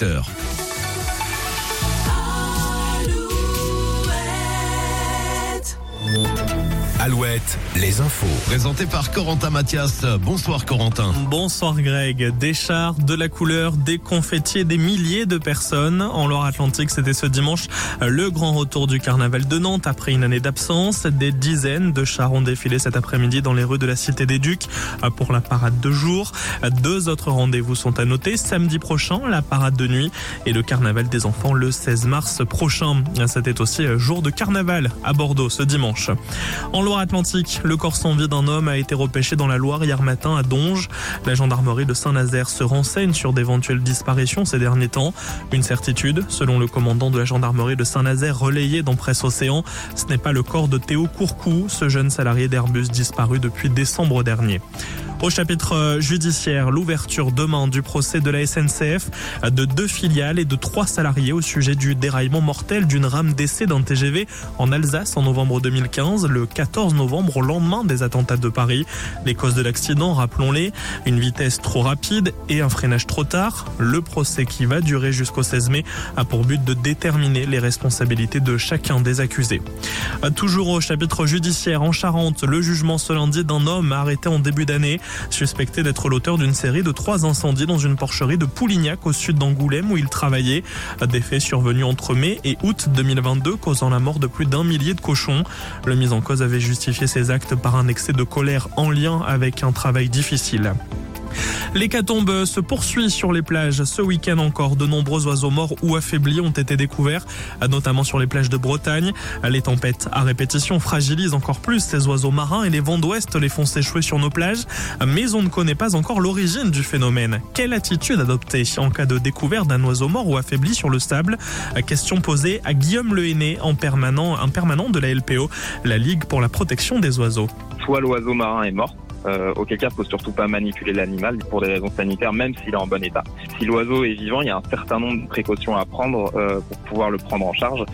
8h. Alouette, les infos. Présenté par Corentin Mathias. Bonsoir Corentin. Bonsoir Greg. Des chars, de la couleur, des confettis et des milliers de personnes. En Loire-Atlantique, c'était ce dimanche le grand retour du carnaval de Nantes après une année d'absence. Des dizaines de chars ont défilé cet après-midi dans les rues de la Cité des Ducs pour la parade de jour. Deux autres rendez-vous sont à noter. Samedi prochain, la parade de nuit et le carnaval des enfants le 16 mars prochain. C'était aussi jour de carnaval à Bordeaux ce dimanche. En Le corps sans vie d'un homme a été repêché dans la Loire hier matin à Donge. La gendarmerie de Saint-Nazaire se renseigne sur d'éventuelles disparitions ces derniers temps. Une certitude, selon le commandant de la gendarmerie de Saint-Nazaire relayé dans Presse Océan, ce n'est pas le corps de Théo Courcou, ce jeune salarié d'Airbus disparu depuis décembre dernier. Au chapitre judiciaire, l'ouverture demain du procès de la SNCF de deux filiales et de trois salariés au sujet du déraillement mortel d'une rame d'essai d'un TGV en Alsace en novembre 2015, le 14 novembre au lendemain des attentats de Paris. Les causes de l'accident, rappelons-les, une vitesse trop rapide et un freinage trop tard. Le procès qui va durer jusqu'au 16 mai a pour but de déterminer les responsabilités de chacun des accusés. Toujours au chapitre judiciaire en Charente, le jugement ce lundi d'un homme arrêté en début d'année suspecté d'être l'auteur d'une série de trois incendies dans une porcherie de Poulignac au sud d'Angoulême où il travaillait. Des faits survenus entre mai et août 2022 causant la mort de plus d'un millier de cochons. Le mis en cause avait justifié ses actes par un excès de colère en lien avec un travail difficile. L'hécatombe se poursuit sur les plages. Ce week-end encore, de nombreux oiseaux morts ou affaiblis ont été découverts, notamment sur les plages de Bretagne. Les tempêtes à répétition fragilisent encore plus ces oiseaux marins et les vents d'ouest les font s'échouer sur nos plages. Mais on ne connaît pas encore l'origine du phénomène. Quelle attitude adopter en cas de découverte d'un oiseau mort ou affaibli sur le sable? Question posée à Guillaume Lehéné, en permanent, un permanent de la LPO, la Ligue pour la protection des oiseaux. Soit l'oiseau marin est mort, euh, auquel cas, faut surtout pas manipuler l'animal pour des raisons sanitaires, même s'il est en bon état. Si l'oiseau est vivant, il y a un certain nombre de précautions à prendre euh, pour pouvoir le prendre en charge.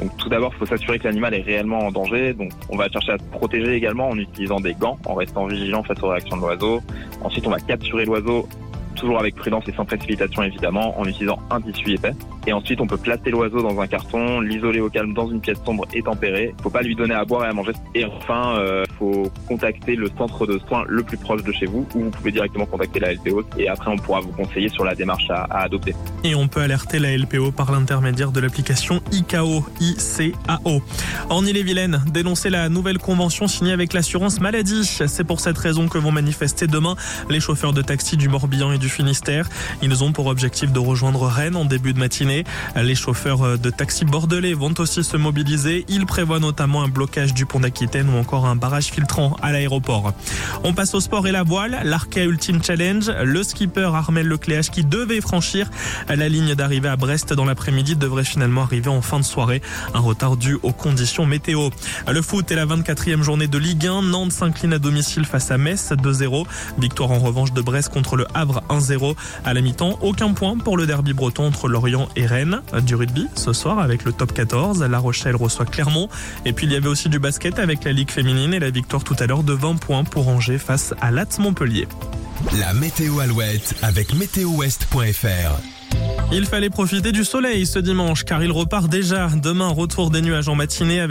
Donc tout d'abord, il faut s'assurer que l'animal est réellement en danger. Donc on va chercher à se protéger également en utilisant des gants, en restant vigilant face aux réactions de l'oiseau. Ensuite, on va capturer l'oiseau toujours avec prudence et sans précipitation évidemment, en utilisant un tissu épais. Et ensuite, on peut placer l'oiseau dans un carton, l'isoler au calme dans une pièce sombre et tempérée. Faut pas lui donner à boire et à manger. Et enfin, euh, faut contacter le centre de soins le plus proche de chez vous, ou vous pouvez directement contacter la LPO. Et après, on pourra vous conseiller sur la démarche à, à adopter. Et on peut alerter la LPO par l'intermédiaire de l'application ICAO, ICAO. En Ille-et-Vilaine, dénoncer la nouvelle convention signée avec l'assurance maladie. C'est pour cette raison que vont manifester demain les chauffeurs de taxi du Morbihan et du Finistère. Ils ont pour objectif de rejoindre Rennes en début de matinée. Les chauffeurs de taxi bordelais vont aussi se mobiliser. Ils prévoient notamment un blocage du pont d'Aquitaine ou encore un barrage à l'aéroport. On passe au sport et la voile. L'Arkea Ultimate Challenge. Le skipper Armel Lecléache qui devait franchir la ligne d'arrivée à Brest dans l'après-midi devrait finalement arriver en fin de soirée. Un retard dû aux conditions météo. Le foot est la 24e journée de Ligue 1. Nantes s'incline à domicile face à Metz 2-0. Victoire en revanche de Brest contre le Havre 1-0. À la mi-temps, aucun point pour le derby breton entre Lorient et Rennes. Du rugby ce soir avec le top 14. La Rochelle reçoit Clermont. Et puis il y avait aussi du basket avec la Ligue féminine et la victoire tout à l'heure de 20 points pour Angers face à Latz Montpellier. La météo Alouette avec météowest.fr. Il fallait profiter du soleil ce dimanche car il repart déjà. Demain, retour des nuages en matinée avec